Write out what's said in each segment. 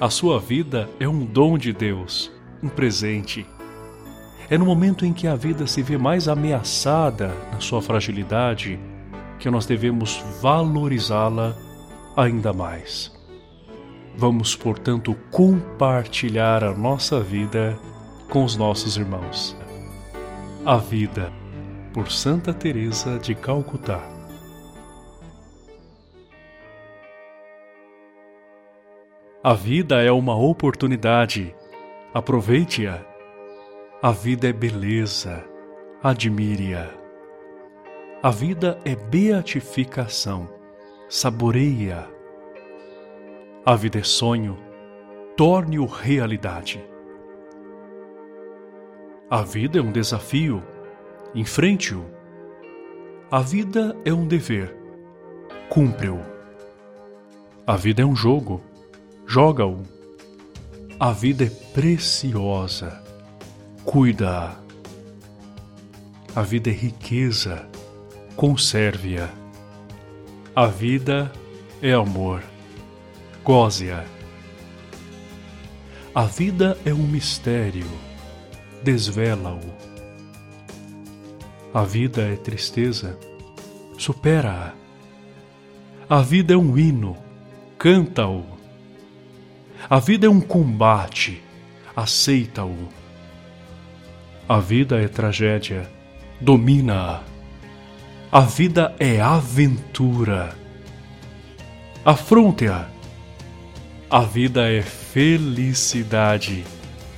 A sua vida é um dom de Deus, um presente. É no momento em que a vida se vê mais ameaçada na sua fragilidade que nós devemos valorizá-la ainda mais. Vamos, portanto, compartilhar a nossa vida com os nossos irmãos. A vida por Santa Teresa de Calcutá. A vida é uma oportunidade. Aproveite-a. A vida é beleza. Admire-a. A vida é beatificação. Saboreie-a. A vida é sonho. Torne-o realidade. A vida é um desafio. Enfrente-o. A vida é um dever. Cumpre-o. A vida é um jogo joga-o. A vida é preciosa, cuida-a. A vida é riqueza, conserve-a. A vida é amor, goze-a. A vida é um mistério, desvela-o. A vida é tristeza, supera-a. A vida é um hino, canta-o. A vida é um combate, aceita-o. A vida é tragédia, domina-a. A vida é aventura, afronte-a. A vida é felicidade,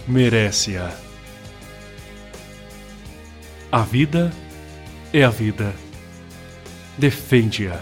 merece-a. A vida é a vida, defende-a.